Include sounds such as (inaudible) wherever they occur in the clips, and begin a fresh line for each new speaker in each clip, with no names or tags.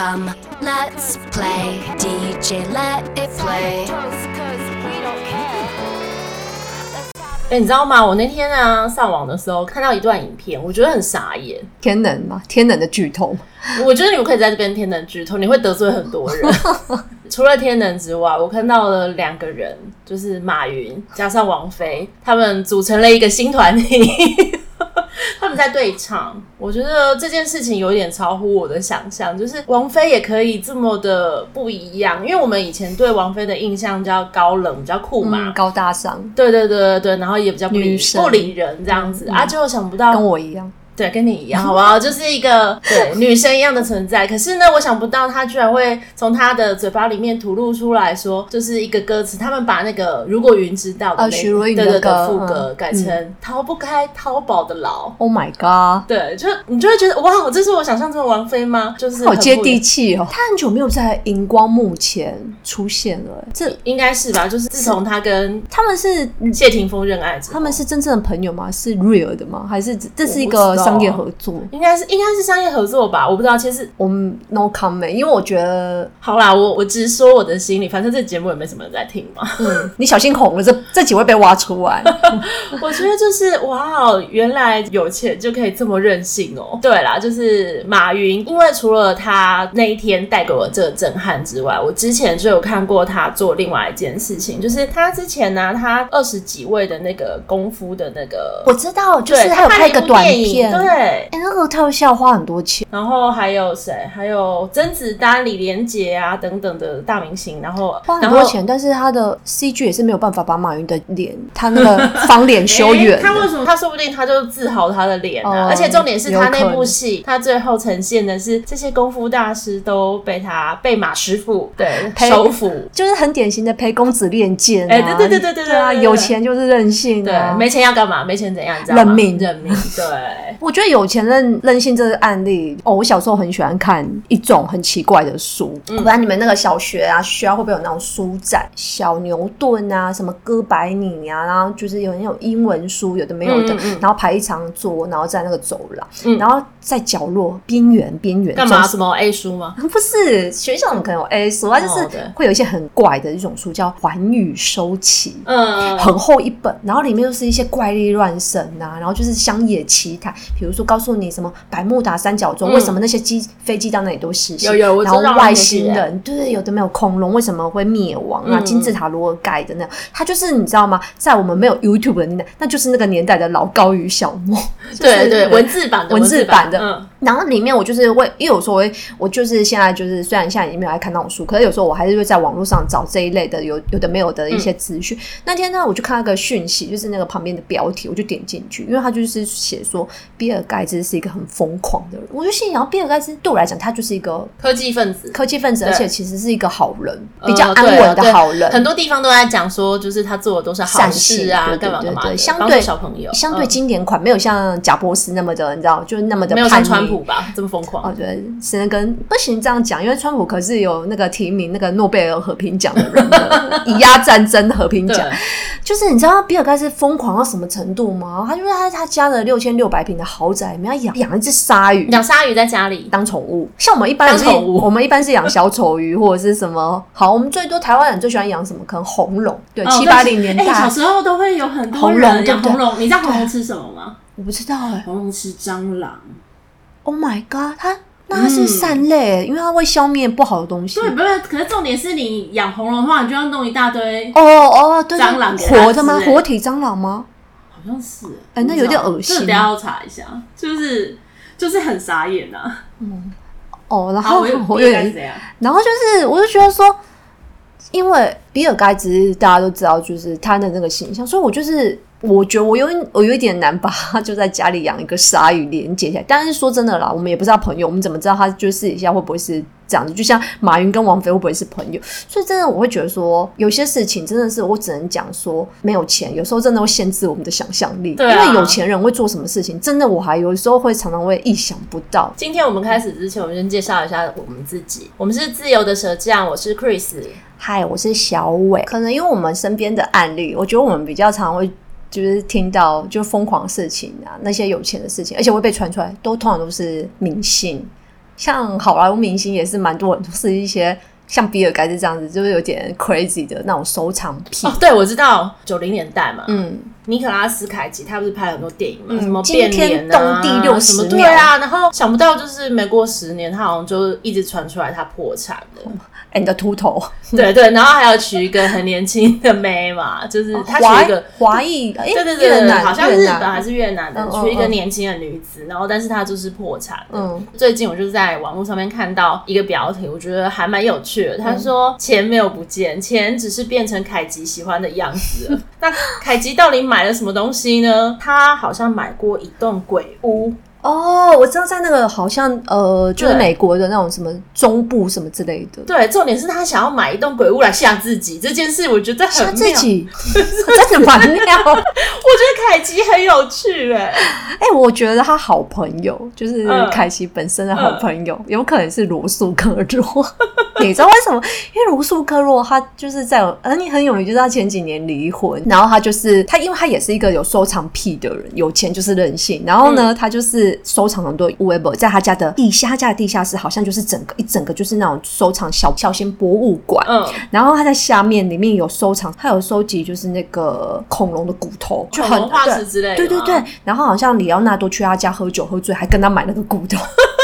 Come, let's play. DJ, let it play.
哎、欸，你知道吗？我那天啊上网的时候看到一段影片，我觉得很傻眼。
天能吗？天能的剧透？
我觉得你们可以在这边天能剧透，你会得罪很多人。(laughs) 除了天能之外，我看到了两个人，就是马云加上王菲，他们组成了一个新团体。(laughs) 他们在对唱，我觉得这件事情有点超乎我的想象，就是王菲也可以这么的不一样，因为我们以前对王菲的印象比较高冷、比较酷嘛，
嗯、高大上，
对对对对对，然后也比较不理不理人这样子、嗯、啊，结果想不到
跟我一样。
对，跟你一样，(laughs) 好不好？就是一个对女生一样的存在。可是呢，我想不到她居然会从她的嘴巴里面吐露出来说，就是一个歌词。他们把那个如果云知道的那个对对的副歌改成逃不开淘宝的牢。
Oh my god！
对，就你就会觉得哇，这是我想象中的王菲吗？就是
好接地气哦。她很久没有在荧光幕前出现了，这
应该是吧？就是自从她跟
他们是
谢霆锋认爱之后，
他们是真正的朋友吗？是 real 的吗？还是这是一个？商业合作
应该是应该是商业合作吧，我不知道。其实
我们 no comment，因为我觉得
好啦，我我直说我的心里，反正这节目也没什么人在听嘛。
嗯，你小心红了，这这几位被挖出来。(laughs)
我觉得就是哇，原来有钱就可以这么任性哦。对啦，就是马云，因为除了他那一天带给我这个震撼之外，我之前就有看过他做另外一件事情，就是他之前呢、啊，他二十几位的那个功夫的那个，
我知道，就是他有拍一个短片。
对，哎、
欸，那个特效花很多钱，
然后还有谁？还有甄子丹、李连杰啊等等的大明星，然后
花很多钱，但是他的 CG 也是没有办法把马云的脸，他那个方脸修圆、欸。
他为什么？他说不定他就自豪他的脸啊、嗯！而且重点是他那部戏，他最后呈现的是这些功夫大师都被他被马师傅对收服，
就是很典型的陪公子练剑。
哎、欸，对对对对对对啊！
有钱就是任性、啊，
对，没钱要干嘛？没钱怎样？你知道吗？
认命，
认命。对。
我觉得有钱任任性这个案例哦，我小时候很喜欢看一种很奇怪的书。嗯、不然你们那个小学啊，学校会不会有那种书展？小牛顿啊，什么哥白尼啊，然后就是有那种英文书，有的没有的，嗯嗯嗯，然后排一长桌，然后在那个走廊，嗯、然后在角落边缘边缘干
嘛？什么 A 书吗？(laughs)
不是，学校怎么可能有 A 书啊？就是会有一些很怪的一种书，叫《寰宇收起》，嗯，很厚一本，然后里面又是一些怪力乱神啊，然后就是乡野奇谈。比如说，告诉你什么百慕达三角洲、嗯、为什么那些机飞机到那里都失事？
有有，
然后外星人对，有的没有恐龙为什么会灭亡啊？金字塔如何盖的那样？它就是你知道吗？在我们没有 YouTube 的年代，那就是那个年代的老高与小莫，
对对，对，文字版的
文字版的。
嗯，
然后里面我就是会，因为有时候我我就是现在就是虽然现在已经没有来看那种书，可是有时候我还是会在网络上找这一类的有有的没有的一些资讯。嗯、那天呢，我就看到个讯息，就是那个旁边的标题，我就点进去，因为他就是写说比尔盖茨是一个很疯狂的人，我就心想，比尔盖茨对我来讲，他就是一个
科技分子，
科技分子，而且其实是一个好人，比较安稳的好人。
很多地方都在讲说，就是他做的都是好事啊，干嘛干嘛的。
相对
小朋友，
相对经典款，没有像贾伯斯那么的，你知道，就是那么的
没有像川普吧，这么疯狂。
我觉得，只能跟不行这样讲，因为川普可是有那个提名那个诺贝尔和平奖的人的，以压战争和平奖。就是你知道比尔盖茨疯狂到什么程度吗？他就是他他家的六千六百平的豪宅里面要养养一只鲨鱼，
养鲨鱼在家里当宠物。
像我们一般是，我们一般是养小丑鱼或者是什么。好，我们最多台湾人最喜欢养什么？可能红龙。对，七八零年代、
欸、小时候都会有很多人养红龙。你知道红龙吃什么吗？
我不知道哎、欸。
红龙吃蟑螂。
Oh my god！它那它是善类、嗯，因为它会消灭不好的东西。
对，不是。可是重点是你养红龙的话，你就要弄一大堆
哦哦，对，
蟑螂
活的吗？活体蟑螂吗？
好像是。
哎、欸，那有点恶心。
这等下要查一下，就是就是很傻眼啊。
嗯。哦，然后我有点，然后就是，我就觉得说，因为比尔盖茨大家都知道，就是他的那个形象，所以我就是。我觉得我有我有一点难把他就在家里养一个鲨鱼连接起来，但是说真的啦，我们也不知道朋友，我们怎么知道他就私底下会不会是这样子？就像马云跟王菲会不会是朋友？所以真的我会觉得说，有些事情真的是我只能讲说，没有钱有时候真的会限制我们的想象力。对啊，因为有钱人会做什么事情，真的我还有时候会常常会意想不到。
今天我们开始之前，我们先介绍一下我们自己，我们是自由的蛇匠，我是 Chris，
嗨，我是小伟。可能因为我们身边的案例，我觉得我们比较常会。就是听到就疯狂的事情啊，那些有钱的事情，而且会被传出来，都通常都是明星。像好莱坞明星也是蛮多人都是一些。像比尔盖茨这样子，就是有点 crazy 的那种收藏品。
哦，对，我知道，九零年代嘛，
嗯，
尼可拉斯凯奇他不是拍了很多电影嘛，
嗯、
什么变脸啊，
惊天动地六十秒，
对啊，然后想不到就是没过十年，他好像就一直传出来他破产了。
哎，你的秃头，(laughs)
对对，然后还要娶一个很年轻的妹嘛，就是他娶一个
华裔，对
对对对，好像日本还是越南的，娶一个年轻的女子，然后但是她就是破产。嗯，最近我就是在网络上面看到一个标题，我觉得还蛮有趣的。他说钱没有不见，钱只是变成凯吉喜欢的样子。(laughs) 那凯吉到底买了什么东西呢？他好像买过一栋鬼屋。
哦，我知道，在那个好像呃，就是美国的那种什么中部什么之类的。
对，重点是他想要买一栋鬼屋来吓自己，这件事我觉得很吓
自己，(laughs) 真的蛮妙。我觉
得凯奇很有趣哎，
哎、欸，我觉得他好朋友就是凯奇本身的好朋友，嗯、有可能是罗素克洛。(laughs) 你知道为什么？因为罗素克洛他就是在而你很有名，就是他前几年离婚，然后他就是他，因为他也是一个有收藏癖的人，有钱就是任性，然后呢，嗯、他就是。收藏很多 web 在他家的地下，他家的地下室好像就是整个一整个就是那种收藏小小型博物馆。嗯，然后他在下面里面有收藏，他有收集就是那个恐龙的骨头，
就很化石之类的。
对对对，然后好像里奥纳多去他家喝酒喝醉，还跟他买那个骨
头。(laughs)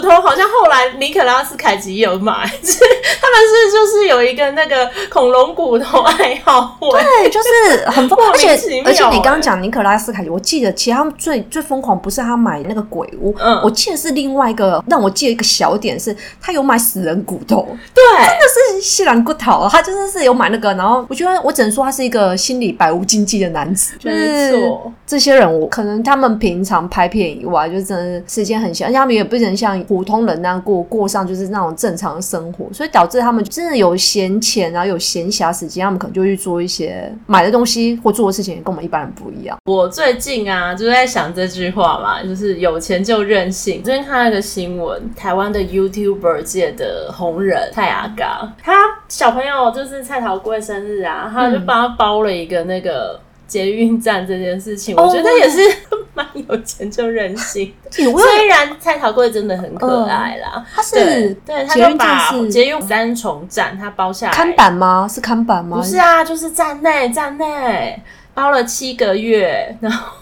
头好像后来尼可拉斯凯奇也有买，他们是就是有一个那个恐龙骨头爱好会，
对，就是很疯狂。(laughs) 而且而且你刚刚讲尼可拉斯凯奇，我记得其实他们最最疯狂不是他买那个鬼屋，嗯，我记得是另外一个让我记得一个小点是，他有买死人骨头，
对，
真的是稀烂骨头，他真的是有买那个。然后我觉得我只能说他是一个心理百无禁忌的男子，
没错。
这些人我可能他们平常拍片以外，就真的时间很闲，而且他们也不能像普通人那样过过上就是那种正常生活，所以导致他们真的有闲钱，然后有闲暇时间，他们可能就去做一些买的东西或做的事情，跟我们一般人不一样。
我最近啊，就在想这句话嘛，就是有钱就任性。最近看了一个新闻，台湾的 YouTuber 界的红人蔡阿嘎，他小朋友就是蔡桃贵生日啊，他就帮他包了一个那个。捷运站这件事情，我觉得也是 (laughs) 蛮有钱就任性。(laughs) 虽然蔡桃贵真的很可爱啦，
他是
对，他就把捷运三重站他包下来，
看板吗？是看板吗？
不是啊，就是站内站内包了七个月，然后。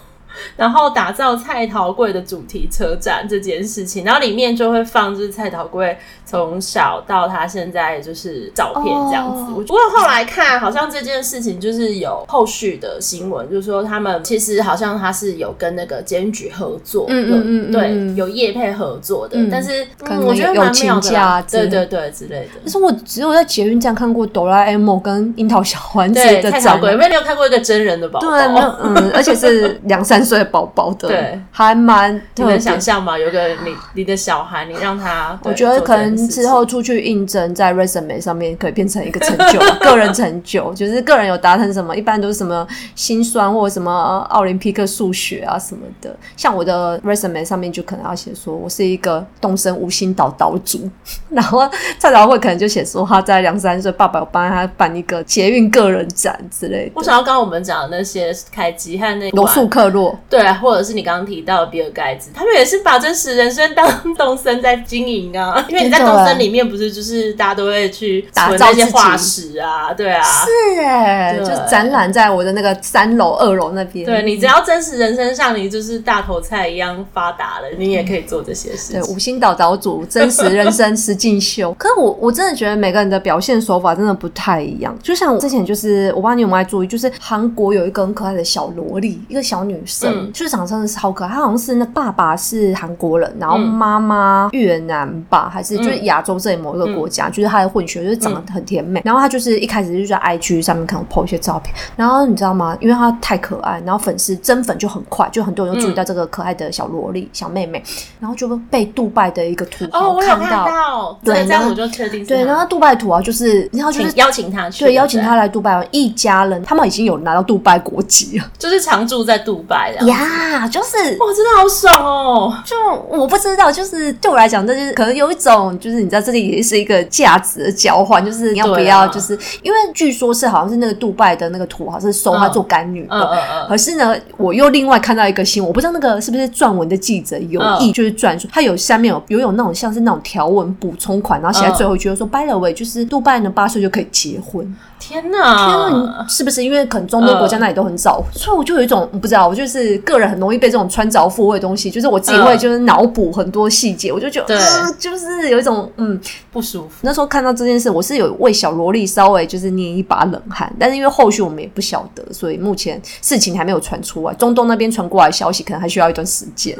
然后打造蔡桃贵的主题车站这件事情，然后里面就会放就是蔡桃贵从小到他现在就是照片这样子。不过后来看，好像这件事情就是有后续的新闻，就是说他们其实好像他是有跟那个检举合作，嗯嗯嗯，对，有业配合作的。但是我觉得蛮妙的，对对对之类的。
但是我只有在捷运站看过哆啦 A 梦跟樱桃小丸子的
蔡桃贵，因为你有看过一个真人的宝宝？
对，嗯，而且是两三岁的宝宝的，
对，
还蛮
你能想象吗？有个你你的小孩，你让他，
我觉得可能之后出去应征，在 resume 上面可以变成一个成就，(laughs) 个人成就，就是个人有达成什么，一般都是什么心酸或者什么奥林匹克数学啊什么的。像我的 resume 上面就可能要写说我是一个东森无心岛岛主，(laughs) 然后蔡朝会可能就写说他在两三岁，爸爸有帮他办一个捷运个人展之类的。
我想要刚刚我们讲的那些凯吉和那
罗素克洛，
对啊。或者是你刚刚提到的比尔盖茨，他们也是把真实人生当东森在经营啊。(laughs) 因为你在东森里面，不是就是大家都会去打造一些化石啊，对啊，
是哎，就展览在我的那个三楼、二楼那边。
对，你只要真实人生像你就是大头菜一样发达了，你也可以做这些事情。
对，五星岛岛主真实人生实进修。(laughs) 可是我我真的觉得每个人的表现手法真的不太一样。就像我之前就是，我不知道你有没有注意，就是韩国有一个很可爱的小萝莉，一个小女生，就是。长真的是超可爱，他好像是那爸爸是韩国人，然后妈妈越南吧，还是就是亚洲这里某一个国家，嗯、就是他的混血，就是长得很甜美。嗯、然后他就是一开始就在 IG 上面可能 po 一些照片，然后你知道吗？因为他太可爱，然后粉丝增粉就很快，就很多人就注意到这个可爱的小萝莉、小妹妹，然后就被杜拜的一个土豪看到，
哦、对，这样我就确定
对。然后杜拜土豪就是，然后就是
邀请他去，
对，邀请他来杜拜玩，一家人他们已经有拿到杜拜国籍了，
就是常住在杜拜
呀，就是
哇，真的好爽哦！
就我不知道，就是对我来讲，这就是可能有一种，就是你知道，这里也是一个价值的交换，就是你要不要，就是、啊、因为据说是好像是那个杜拜的那个土豪是收她做干女的，嗯嗯嗯、可是呢，我又另外看到一个新闻，我不知道那个是不是撰文的记者有意就是撰说，他有下面有有有那种像是那种条文补充款，然后写在最后一句说、嗯、，by the way，就是杜拜呢八岁就可以结婚。
天呐，天呐，
是不是？因为可能中东国家那里都很早，呃、所以我就有一种不知道，我就是个人很容易被这种穿着附会的东西，就是我自己会就是脑补很多细节，呃、我就觉得，呃，就是有一种嗯
不舒服。
那时候看到这件事，我是有为小萝莉稍微就是捏一把冷汗，但是因为后续我们也不晓得，所以目前事情还没有传出来，中东那边传过来消息可能还需要一段时间。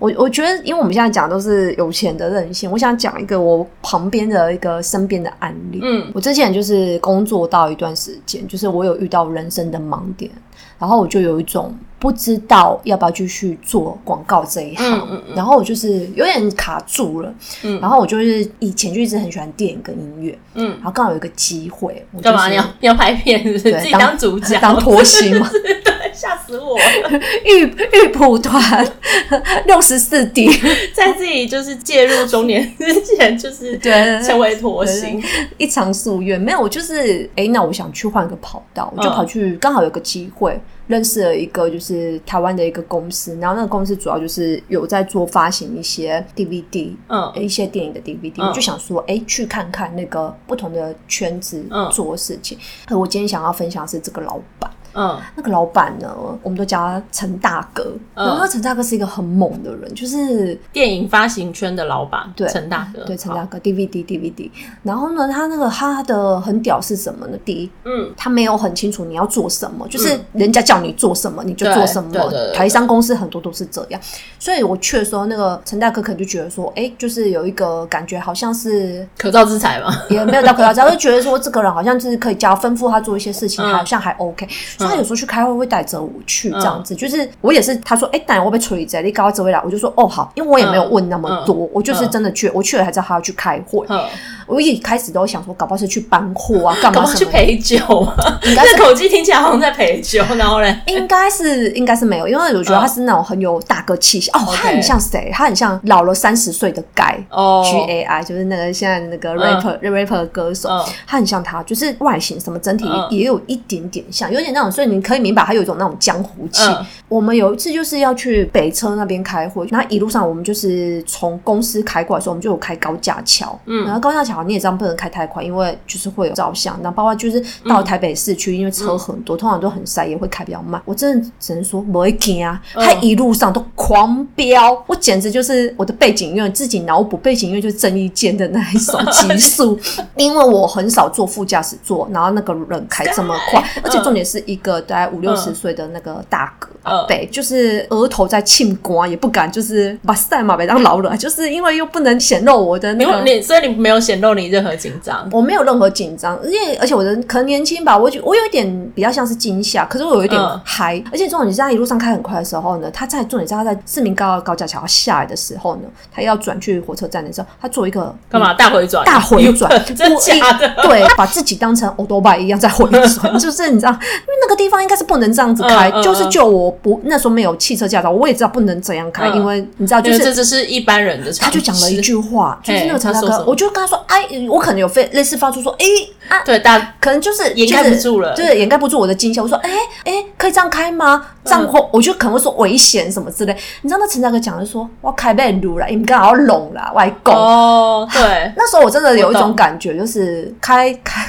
我我觉得，因为我们现在讲的都是有钱的任性，我想讲一个我旁边的一个身边的案例。嗯，我之前就是工作到一段时间，就是我有遇到人生的盲点，然后我就有一种不知道要不要继续做广告这一行，嗯嗯嗯，然后我就是有点卡住了。嗯，然后我就是以前就一直很喜欢电影跟音乐，嗯，然后刚好有一个机会，
干、就是、嘛？你要你要拍片是不是？对，自己当主角
当拖鞋嘛。(laughs)
我！(laughs)
玉玉蒲团 (laughs) 六十四 D，(laughs)
在自己就是介入中年之前，就是对成为拖星，
一场夙愿。没有，我就是哎、欸，那我想去换个跑道，我就跑去，刚、嗯、好有个机会认识了一个就是台湾的一个公司，然后那个公司主要就是有在做发行一些 DVD，嗯，一些电影的 DVD，、嗯、我就想说，哎、欸，去看看那个不同的圈子做事情。嗯、我今天想要分享的是这个老板。嗯，那个老板呢，我们都叫他陈大哥。嗯，然后陈大哥是一个很猛的人，就是
电影发行圈的老板。对，陈大哥，
对，陈大哥，DVD DVD。然后呢，他那个他的很屌是什么呢？第一，嗯，他没有很清楚你要做什么，就是人家叫你做什么你就做什么。台商公司很多都是这样，所以我去的时候，那个陈大哥可能就觉得说，哎，就是有一个感觉，好像是
可造之材嘛，
也没有到可造之材，就觉得说这个人好像就是可以教吩咐他做一些事情，好像还 OK。所以他有时候去开会会带着我去这样子，嗯、就是我也是他说，哎、欸，等我被处理在你搞到这位来，我就说，哦好，因为我也没有问那么多，我就是真的去，我去了才知道他要去开会。嗯、我一开始都想说，搞不好是去搬货啊，干嘛？(laughs)
搞不好去陪酒啊？(laughs) 应该是口气听起来好像在陪酒，然后嘞，(laughs)
应该是应该是没有，因为我觉得他是那种很有大哥气息、嗯、哦，他很像谁？他很像老了三十岁的 Guy 哦，G A I 就是那个现在那个 rapper、嗯、rapper 的歌手，嗯、他很像他，就是外形什么整体也有一点点像，有点那种，所以你可以明白他有一种那种江湖气。嗯、我们有一次就是要去北车那边开会，那一路上我们就是从公司开过来的时候，我们就有开高架桥。嗯，然后高架桥你也知道不能开太快，因为就是会有照相。然后包括就是到台北市区，嗯、因为车很多，通常都很塞，也会开比较慢。我真的只能说不会惊啊，他一路上都狂飙，我简直就是我的背景音乐，自己脑补背景音乐就是郑伊健的那一首极速，(laughs) 因为我很少坐副驾驶座，然后那个人开这么快，而且重点是一个大概五六十岁的那个大哥，对，就是额头在庆光，也不敢就是把赛马别当老了，(laughs) 就是因为又不能显露我的那个，
你所以你没有显露你任何紧张，
我没有任何紧张，因为而且我的可能年轻吧，我觉我有一点比较像是惊吓，可是我有一点嗨，而且重点是他一路上开很快的时候呢，他在重点是他在市民高高架桥下来的时候呢，他要转去火车站的时候，他做一个
干嘛？大回转，
大回转，(laughs)
真假的，
对，把自己当成欧多拜一样在回转，(laughs) 就是你知道，因为那个地方应该是不能这样子开，就是就我不那时候没有汽车驾照，我也知道不能这样开，因为你知道，就是
这只是一般人的。
他就讲了一句话，就是那个陈大哥，我就跟他说，哎，我可能有非类似发出说，哎啊，
对，大
可能就是
掩盖不住了，
对，掩盖不住我的惊吓。我说，哎哎，可以这样开吗？这样后我就可能会说危险什么之类。你知道那陈大哥讲的说，我开被撸了，应该好拢了，外公。
哦，对，(laughs)
那时候我真的有一种感觉，就是开 (laughs) 开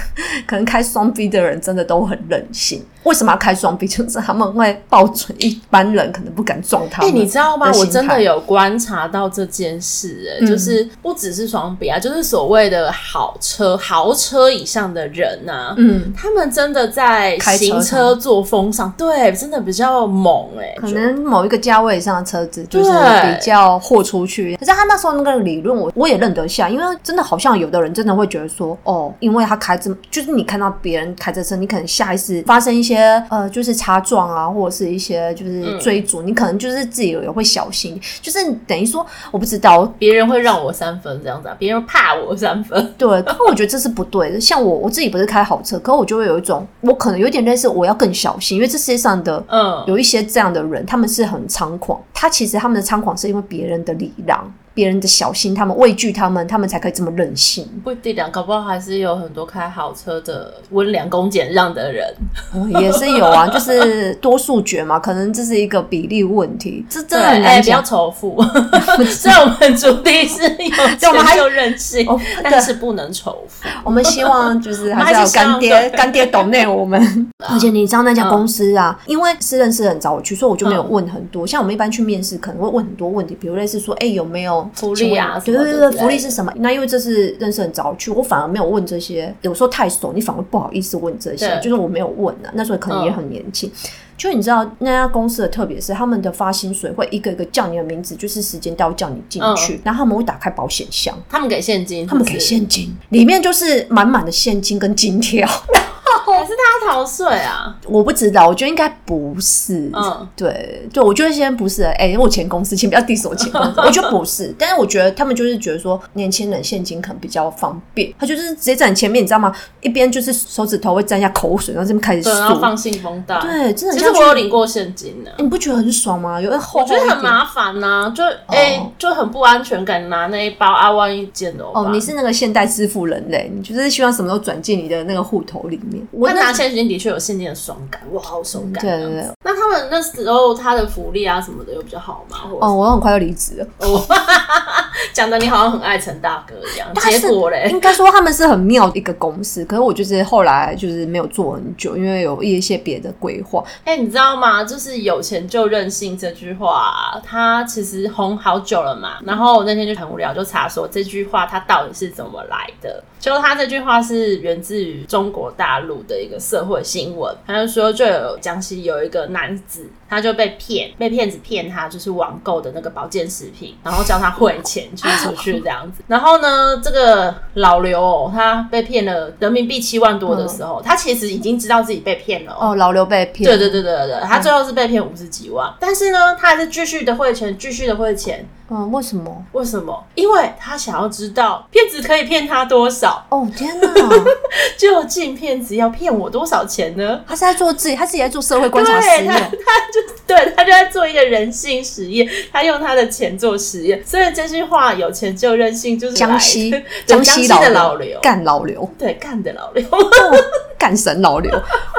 可能开双 B 的人真的都很任性。为什么要开双臂就是他们会抱准一般人可能不敢撞他。哎，
你知道吗？我真的有观察到这件事，哎、嗯，就是不只是双臂啊，就是所谓的好车、豪车以上的人呐、啊，嗯，他们真的在行车作风上，对，真的比较猛、欸，哎，
可能某一个价位以上的车子就是比较豁出去。可是他那时候那个理论，我我也认得下，因为真的好像有的人真的会觉得说，哦，因为他开这么就是你看到别人开着车，你可能下意识发生一些呃，就是擦撞啊，或者是一些就是追逐，嗯、你可能就是自己也会小心，就是等于说我不知道。
别人会让我三分这样子，啊，别人怕我三分，
对。可我觉得这是不对的。像我我自己不是开好车，可我就会有一种，我可能有点类似，我要更小心，因为这世界上的嗯有一些这样的人，他们是很猖狂，他其实他们的猖狂是因为别人的礼让。别人的小心，他们畏惧他们，他们才可以这么任性。
不一定啊，搞不好还是有很多开好车的温良恭俭让的人，
哦，也是有啊，(laughs) 就是多数决嘛，可能这是一个比例问题。这真的很难讲。
不要仇富，(laughs) 虽然我们主题是有钱又任性，哦，但是不能仇富。(laughs)
我们希望就是还是要干爹干爹懂内我们。而且你知道那家公司啊，嗯、因为是认识人找我去，所以我就没有问很多。嗯、像我们一般去面试，可能会问很多问题，比如类似说，哎，有没有？
福利啊，
对对对，福利是什么？那因为这是认识很早去，我反而没有问这些。有时候太熟，你反而不好意思问这些，就是我没有问啊。那时候可能也很年轻。就你知道那家公司的特别是他们的发薪水会一个一个叫你的名字，就是时间到叫你进去，然后他们会打开保险箱，
他们给现金，
他们给现金，里面就是满满的现金跟金条。(laughs)
可是他逃税啊？
我不知道，我觉得应该不是。嗯，对，对，我觉得现在不是。哎、欸，我前公司，请不要 diss 我前公司。(laughs) 我觉得不是，但是我觉得他们就是觉得说，年轻人现金可能比较方便。他就是直接在你前面，你知道吗？一边就是手指头会沾一下口水，然后这边开始数，
然后放信封袋。
对，真的。
其实我有领过现金的，
你不觉得很爽吗？有点厚，
我觉得很麻烦呐、啊，就哎、欸，就很不安全感，拿那一包啊，万一捡了。
哦，你是那个现代支付人类，你就是希望什么都转进你的那个户头里面。
我拿现金的确有现金的爽感，哇，好爽感。
对对对。
那们那时候他的福利啊什么的有比较好吗？
哦，我很快就离职了。哦，(laughs)
讲的你好像很爱陈大哥一样。结果嘞，(laughs)
应该说他们是很妙的一个公司，可是我就是后来就是没有做很久，因为有一些别的规划。
哎、欸，你知道吗？就是有钱就任性这句话，它其实红好久了嘛。然后我那天就很无聊，就查说这句话它到底是怎么来的。就他这句话是源自于中国大陆的一个社会新闻，他就说，就有江西有一个男子，他就被骗，被骗子骗他，就是网购的那个保健食品，然后叫他汇钱去出去这样子。然后呢，这个老刘哦，他被骗了人民币七万多的时候，他其实已经知道自己被骗了哦。
老刘被骗，
对对对对对，他最后是被骗五十几万，但是呢，他还是继续的汇钱，继续的汇钱。
嗯，为什么？
为什么？因为他想要知道骗子可以骗他多少。
哦天哪！(laughs)
究竟骗子要骗我多少钱呢？
他是在做自己，他自己在做社会观察实验。
他，他就 (laughs) 对他就在做一个人性实验，他用他的钱做实验。所以这句话“有钱就任性”就是 (laughs)
江西
江西的老刘
干老刘，
对干的老刘。
干神老刘，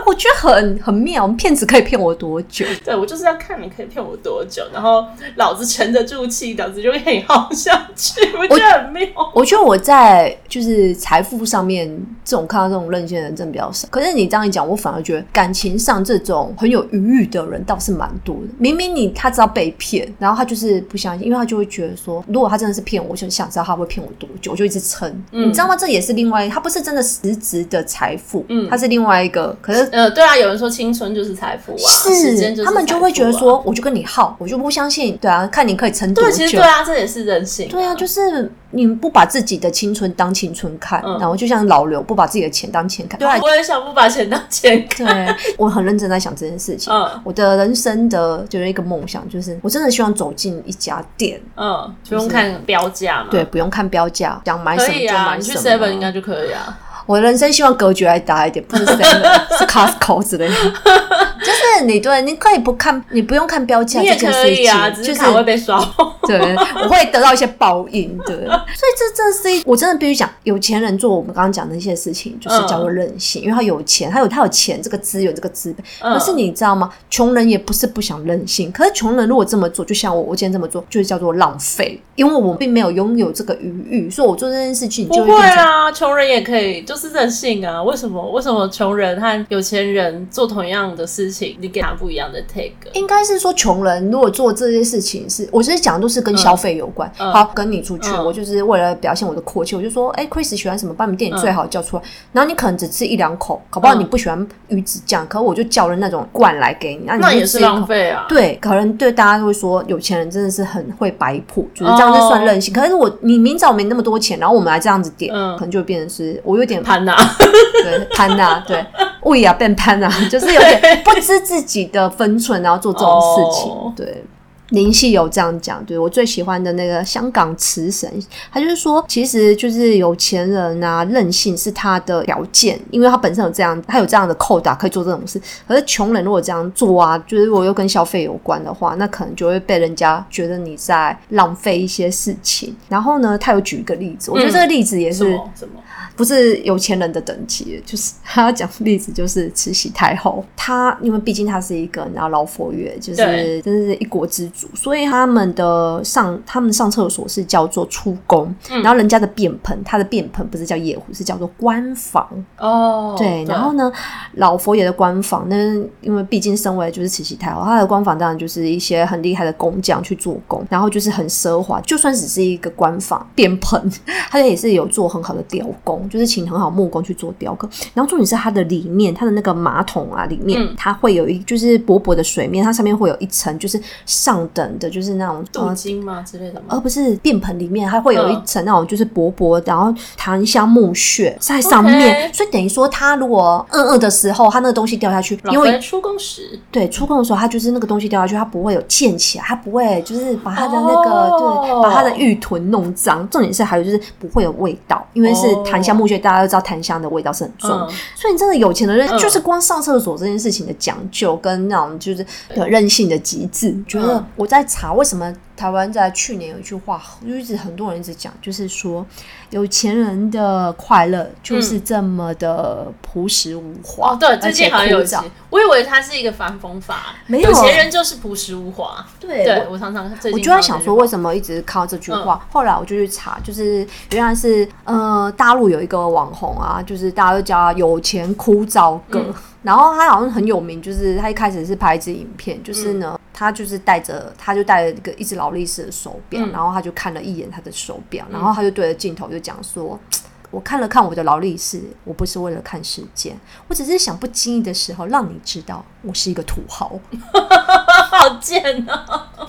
我觉得很很妙。骗子可以骗我多久？(laughs)
对，我就是要看你可以骗我多久，然后老子沉得住气，老子就可以耗下去。我觉得很妙。
我，我觉得我在就是财富上面，这种看到这种任性的人真的比较少。可是你这样一讲，我反而觉得感情上这种很有余裕的人倒是蛮多的。明明你他知道被骗，然后他就是不相信，因为他就会觉得说，如果他真的是骗我，我就想知道他会骗我多久，我就一直撑。嗯、你知道吗？这也是另外，他不是真的实质的财富。嗯。他是另外一个，可是
呃，对啊，有人说青春就是财富啊，
是他们就会觉得说，我就跟你耗，我就不相信，对啊，看你可以撑多久。
对，其实对啊，这也是任性啊。
对啊，就是。你不把自己的青春当青春看，嗯、然后就像老刘不把自己的钱当钱看。
对，我也想不把钱当钱看。
对，我很认真在想这件事情。嗯，我的人生的就是一个梦想，就是我真的希望走进一家店，
嗯，不用看标价嘛。
对，不用看标价，想买什么就买什么。
啊、你去 Seven 应该就可以啊。
我的人生希望格局还大一点，不是 (laughs) Seven，是 Costco 之类的。就是你对，你可以不看，你不用看标价，
你也可以啊，只是卡会被刷。(laughs)
对，我会得到一些报应。对，所以这这是一，我真的必须讲，有钱人做我们刚刚讲的一些事情，就是叫做任性，因为他有钱，他有他有钱这个资源这个资本。可是你知道吗？穷人也不是不想任性，可是穷人如果这么做，就像我，我今天这么做，就是叫做浪费，因为我并没有拥有这个余裕，所以我做这件事情就
不会啊。穷人也可以，就是任性啊。为什么？为什么穷人和有钱人做同样的事情，你给他不一样的 take？
应该是说，穷人如果做这些事情是，我其实讲的都是跟消费有关。嗯、好，跟你出去，嗯、我就是为了表现我的阔气，我就说，哎、欸、，Chris 喜欢什么，把你们店里最好叫出来。嗯、然后你可能只吃一两口，搞不好你不喜欢鱼子酱，可我就叫了那种罐来给你，那你
那也是浪费啊。
对，可能对大家都会说，有钱人真的是很会摆谱，就是这样就算任性。哦、可是我你明早没那么多钱，然后我们来这样子点，嗯、可能就变成是我有点
攀呐，
对，攀呐，(laughs) 对。胃啊，变潘呐，就是有点不知自己的分寸，然后做这种事情。Oh. 对，林夕有这样讲，对我最喜欢的那个香港词神，他就是说，其实就是有钱人啊，任性是他的条件，因为他本身有这样，他有这样的扣打可以做这种事。可是穷人如果这样做啊，就是如果又跟消费有关的话，那可能就会被人家觉得你在浪费一些事情。然后呢，他有举一个例子，我觉得这个例子也是、什么？不是有钱人的等级，就是他要讲的例子，就是慈禧太后，她因为毕竟她是一个然后老佛爷，就是真的是一国之主，所以他们的上他们上厕所是叫做出宫，嗯、然后人家的便盆，他的便盆不是叫夜壶，是叫做官房。哦。对，然后呢，老佛爷的官房，那因为毕竟身为就是慈禧太后，他的官房当然就是一些很厉害的工匠去做工，然后就是很奢华，就算只是一个官房便盆，(laughs) 他也是有做很好的雕工。就是请很好木工去做雕刻，然后重点是它的里面，它的那个马桶啊，里面、嗯、它会有一就是薄薄的水面，它上面会有一层就是上等的，就是那种
镀金吗之类的吗？
而不是便盆里面，它会有一层那种就是薄薄，然后檀香木屑在上面，Okay. 所以等于说它如果饿饿的时候，它那个东西掉下去，因为
出工时
对出工的时候，它就是那个东西掉下去，它不会有溅起来，它不会就是把它的那个、oh. 对，把它的浴臀弄脏。重点是还有就是不会有味道，因为是檀香。木屑，大家都知道檀香的味道是很重，嗯、所以你真的有钱的人，就是光上厕所这件事情的讲究跟那种就是的任性的极致。嗯、觉得我在查为什么台湾在去年有一句话，就一直很多人一直讲，就是说有钱人的快乐就是这么的朴实无华。
哦，对，最近好像有讲，我以为它是一个反讽法，没有，有钱人就是朴实无华。对，对我常常我就在想说，为什么一直靠这句话？嗯、后来我就去查，就是原来是呃大陆有。一个网红啊，就是大家都叫他有钱枯燥哥，嗯、然后他好像很有名，就是他一开始是拍一支影片，就是呢，嗯、他就是带着，他就带了一个一只劳力士的手表，嗯、然后他就看了一眼他的手表，然后他就对着镜头就讲说：“嗯、(tsk) 我看了看我的劳力士，我不是为了看时间，我只是想不经意的时候让你知道我是一个土豪。(laughs) ”好贱哦！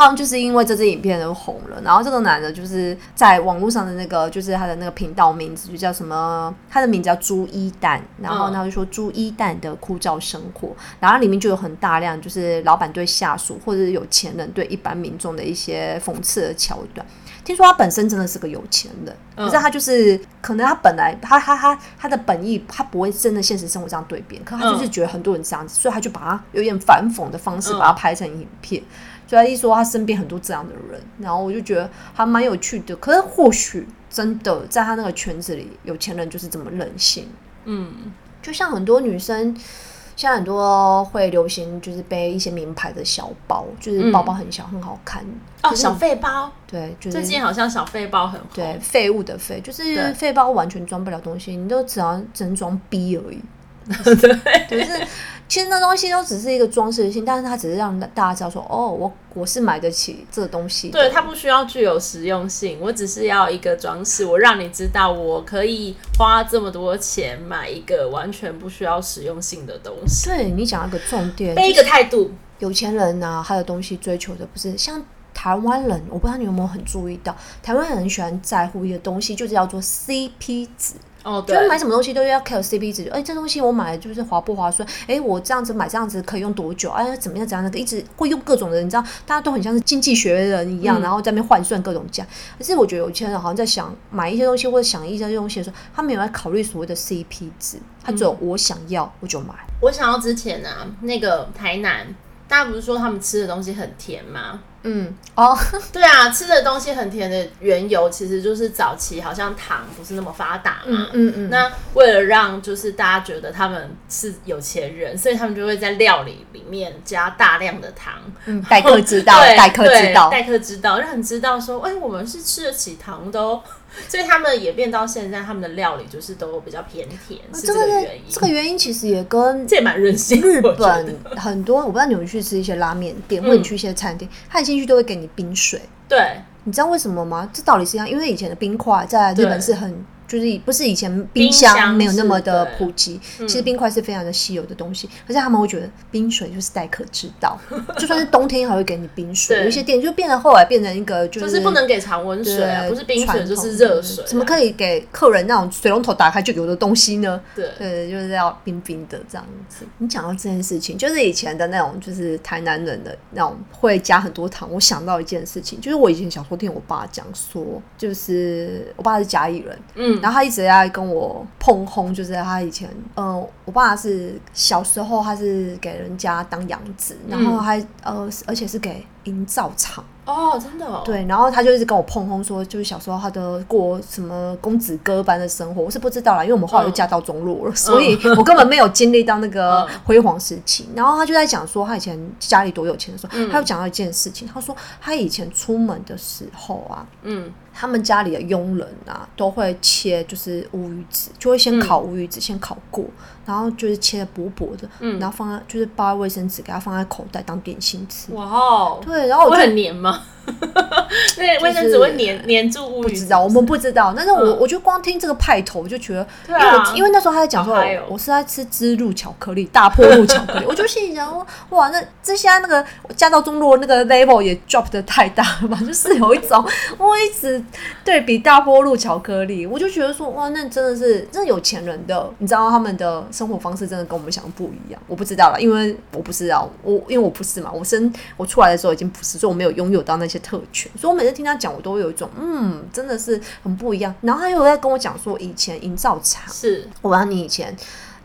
他们就是因为这支影片都红了，然后这个男的就是在网络上的那个，就是他的那个频道名字就叫什么？他的名字叫朱一蛋，然后他就说朱一蛋的枯燥生活，然后里面就有很大量就是老板对下属或者是有钱人对一般民众的一些讽刺的桥段。听说他本身真的是个有钱人，可是他就是可能他本来他他他他的本意他不会真的现实生活这样对别人，可他就是觉得很多人这样子，所以他就把他有点反讽的方式把它拍成影片。所以他一说他身边很多这样的人，然后我就觉得还蛮有趣的。可是或许真的在他那个圈子里，有钱人就是这么任性。嗯，就像很多女生，现在很多会流行就是背一些名牌的小包，就是包包很小，很好看。
哦，小废包。
对，就是
最近好像小废包很火。
对，废物的废，就是废包完全装不了东西，你都只要只能装逼而已。(laughs) (laughs) 对，就是。其实那东西都只是一个装饰性，但是它只是让大家知道说，哦，我我是买得起这个东西。
对，它不需要具有实用性，我只是要一个装饰，我让你知道我可以花这么多钱买一个完全不需要实用性的东西。
对，你讲一个重点，
背一个态度。
有钱人呢、啊，他的东西追求的不是像台湾人，我不知道你有没有很注意到，台湾人很喜欢在乎一个东西，就是叫做 CP 值。哦，对，就是买什么东西都要 care CP 值，哎，这东西我买就是划不划算？哎，我这样子买这样子可以用多久？哎，怎么样？怎样的？一直会用各种的，你知道，大家都很像是经济学人一样，嗯、然后在那边换算各种价。可是我觉得有些人好像在想买一些东西或者想一些东西的时候，他没有在考虑所谓的 CP 值，他只有我想要我就买。
我想要之前啊，那个台南，大家不是说他们吃的东西很甜吗？
嗯哦，(laughs)
对啊，吃的东西很甜的缘由，其实就是早期好像糖不是那么发达嘛。嗯嗯，嗯那为了让就是大家觉得他们是有钱人，所以他们就会在料理里面加大量的糖。
嗯，待客之道，(laughs) 待客之道，
待客之道，让人知道说，哎，我们是吃得起糖的哦。所以他们演变到现在，他们的料理就是都比较偏甜，是这个原因。
这个原因其实也跟
这也蛮任性。
日本很多，我不知道你们去吃一些拉面店，或者你去一些餐厅，他一进去都会给你冰水。
对，
你知道为什么吗？这道理是一样，因为以前的冰块在日本是很。就是不是以前冰箱没有那么的普及，其实冰块是非常的稀有的东西，可是他们会觉得冰水就是待客之道，(laughs) 就算是冬天还会给你冰水。有一些店就变得后来变成一个就是
不能给常温水啊，不是冰水就是热水，
怎么可以给客人那种水龙头打开就有的东西呢？
对，
对，就是要冰冰的这样子。你讲到这件事情，就是以前的那种，就是台南人的那种会加很多糖。我想到一件事情，就是我以前小时候听我爸讲说，就是我爸是甲乙人，嗯。然后他一直在跟我碰轰，就是他以前，嗯、呃，我爸是小时候他是给人家当养子，然后还呃，而且是给营造厂。
哦，真的哦。
对，然后他就一直跟我碰轰说，就是小时候他的过什么公子哥般的生活，我是不知道啦，因为我们后来就嫁到中路了，嗯、所以我根本没有经历到那个辉煌时期。嗯、然后他就在讲说，他以前家里多有钱的时候，嗯、他又讲到一件事情，他说他以前出门的时候啊，嗯。他们家里的佣人啊，都会切就是乌鱼子，就会先烤乌鱼子，嗯、先烤过，然后就是切的薄薄的，嗯、然后放在就是包在卫生纸，给它放在口袋当点心吃。哇哦，对，然后我
会很黏吗？(laughs) 对，卫生纸会黏黏住乌鱼子。不知道，
我们不知道。但是我我就光听这个派头，我就觉得，因为我因为那时候他在讲说，我是在吃芝露巧克力、大破露巧克力，我就心里想，哇，那这现在那个家道中落那个 level 也 drop 的太大了吧？就是有一种我一直对比大波路巧克力，我就觉得说，哇，那真的是真的有钱人的，你知道他们的生活方式真的跟我们想的不一样。我不知道了，因为我不知道，我因为我不是嘛，我生我出来的时候已经不是，所以我没有拥有到那些特权，所以我每次听他讲，我都会有一种嗯，真的是很不一样。然后他又在跟我讲说，以前营造厂是，我问你以前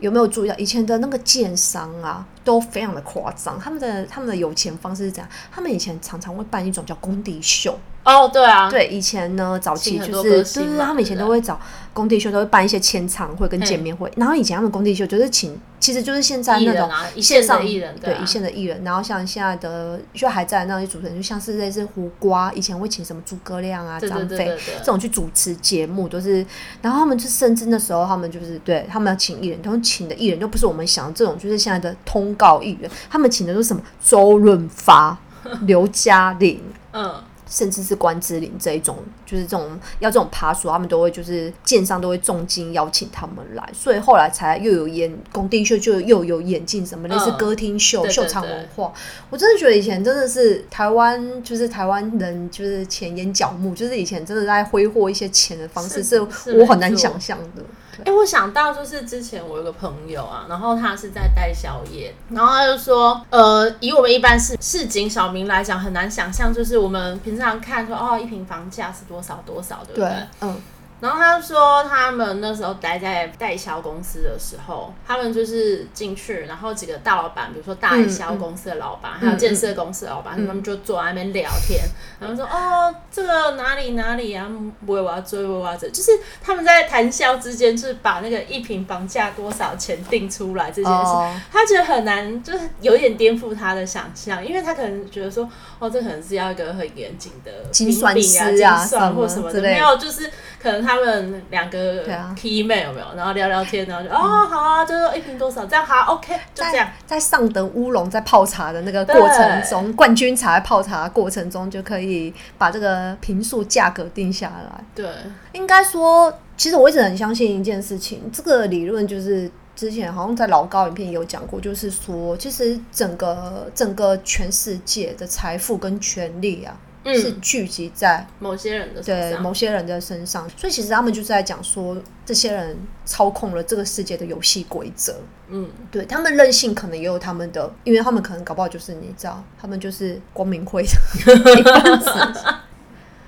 有没有注意到，以前的那个建商啊，都非常的夸张，他们的他们的有钱方式是怎样？他们以前常常会办一种叫工地秀。
哦，对啊，
对，以前呢，早期就是，对对，他们以前都会找工地秀，都会办一些签唱会跟见面会。然后以前他们工地秀就是请，其实就是现在那种线上艺人，对，一线的艺人。然后像现在的就还在那些主持人，就像是类似胡瓜，以前会请什么诸葛亮啊、张飞这种去主持节目，都是。然后他们就甚至那时候他们就是对他们要请艺人，他们请的艺人都不是我们想的这种，就是现在的通告艺人，他们请的都是什么周润发、(laughs) 刘嘉玲，嗯。甚至是关之琳这一种，就是这种要这种趴数，他们都会就是建商都会重金邀请他们来，所以后来才又有演工地秀，就又有演进什么类似歌厅秀、嗯、秀场文化。我真的觉得以前真的是台湾，就是台湾人就是钱淹脚目，就是以前真的在挥霍一些钱的方式，是我很难想象的。
哎、欸，我想到就是之前我有个朋友啊，然后他是在带宵夜，然后他就说，呃，以我们一般市市井小民来讲，很难想象，就是我们平常看说，哦，一平房价是多少多少，对不对？对嗯。然后他说，他们那时候待在代销公司的时候，他们就是进去，然后几个大老板，比如说代销公司的老板，嗯、还有建设公司的老板，他们就坐在那边聊天，然后说：“哦，这个哪里哪里啊？不会我要追，我要追。”就是他们在谈笑之间，就是把那个一平房价多少钱定出来这件事，哦、他觉得很难，就是有点颠覆他的想象，因为他可能觉得说：“哦，这可能是要一个很严谨的
精算师啊，
精算或什么的，没有，就是可能。”他们两个 key man 有没有？然后聊聊天，然后就哦好啊，就说一瓶多少，这样好 OK，就这样。在，在上等乌龙在泡茶的那个过程中，冠军茶在泡茶的过程中就可以把这个坪数价格定下来。对，应该说，其实我一直很相信一件事情，这个理论就是之前好像在老高影片有讲过，就是说，其实整个整个全世界的财富跟权力啊。是聚集在某些人的身上，
对某些人的身上，所以其实他们就是在讲说，这些人操控了这个世界的游戏规则。嗯，对他们任性，可能也有他们的，因为他们可能搞不好就是你知道，他们就是光明会的 (laughs) 一份子。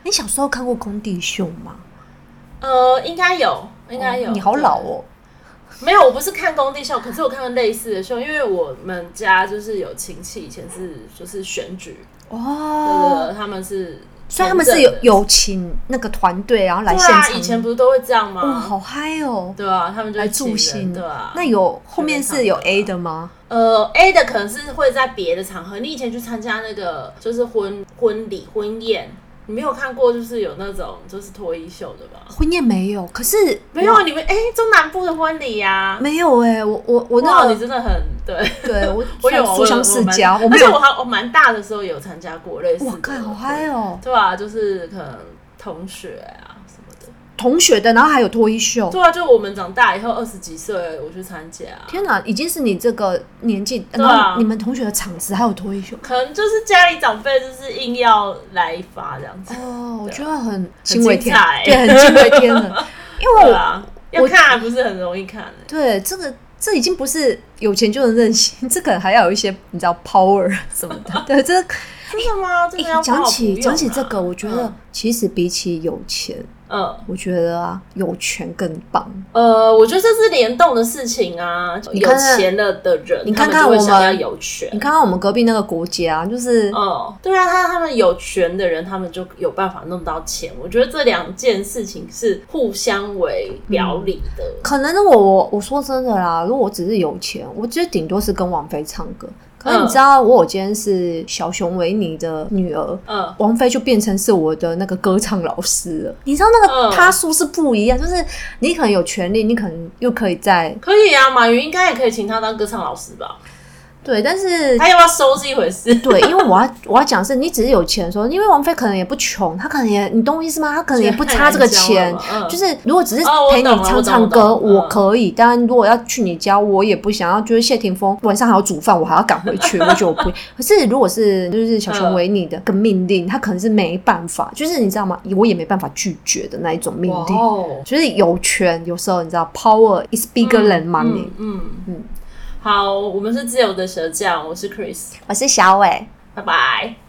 你小时候看过工地秀吗？
呃，应该有，应该有。
哦，你好老哦。
没有，我不是看工地秀，可是我看过类似的秀，因为我们家就是有亲戚以前是就是选举。哦，对，他们是，
所以他们是有有请那个团队，然后来现场。
啊、以前不是都会这样吗？
哇，好嗨哦！
对啊，他们就
来助兴，对啊。那有后面是有 A 的吗？
呃，A 的可能是会在别的场合。你以前去参加那个就是婚婚礼婚宴，你没有看过，就是有那种就是脱衣秀的吧？
婚宴没有，可是
没有啊！你们哎，中南部的婚礼呀，
没有哎，我我我那個
你真的很对，
对我 (laughs)
我有
书香世家，
而且我还我蛮大的时候有参加过类似的，
哇，看好嗨哦！
对啊，就是可能同学啊。
同学的，然后还有脱衣秀。
对啊，就我们长大以后二十几岁，我去参加。
天哪，已经是你这个年纪，然后你们同学的场子还有脱衣秀，
可能就是家里长辈就是硬要来一发这样子。
哦，我觉得很惊为天，
对，
很惊为天人。(laughs) 因为
我要看还不是很容易看。
对，这个这已经不是有钱就能任性，(laughs) 这可能还要有一些你知道 power 什么的。(laughs) 对，这
真的吗？
讲起讲起这个，我觉得其实比起有钱。
嗯，
我觉得啊，有权更棒。
呃，我觉得这是联动的事情啊。有钱了的人，
你看看我们
要有权。
你看看我们隔壁那个国家，就是，
哦，对啊，他他们有权的人，他们就有办法弄到钱。我觉得这两件事情是互相为表里的。嗯、
可能我我我说真的啦，如果我只是有钱，我觉得顶多是跟王菲唱歌。可是你知道，我我今天是小熊维尼的女儿，嗯，王菲就变成是我的那个歌唱老师了。你知道那个他说是不一样，就是你可能有权利，你可能又可以在
可以啊，马云应该也可以请他当歌唱老师吧。
对，但是
他要不要收是一回事。
对，因为我要我要讲是，你只是有钱的时候，因为王菲可能也不穷，她可能也，你懂我意思吗？她可能也不差这个钱。嗯、就是如果只是陪你唱唱歌，哦、我，我可以。当然，如果要去你家，我也不想要。就是谢霆锋晚上还要煮饭，我还要赶回去，我就不会。可是如果是就是小熊维尼的个命令，他可能是没办法，就是你知道吗？我也没办法拒绝的那一种命令。哦，就是有权，有时候你知道，power is bigger than money。嗯嗯
好，我们是自由的舌匠，我是 Chris，
我是小伟，
拜拜。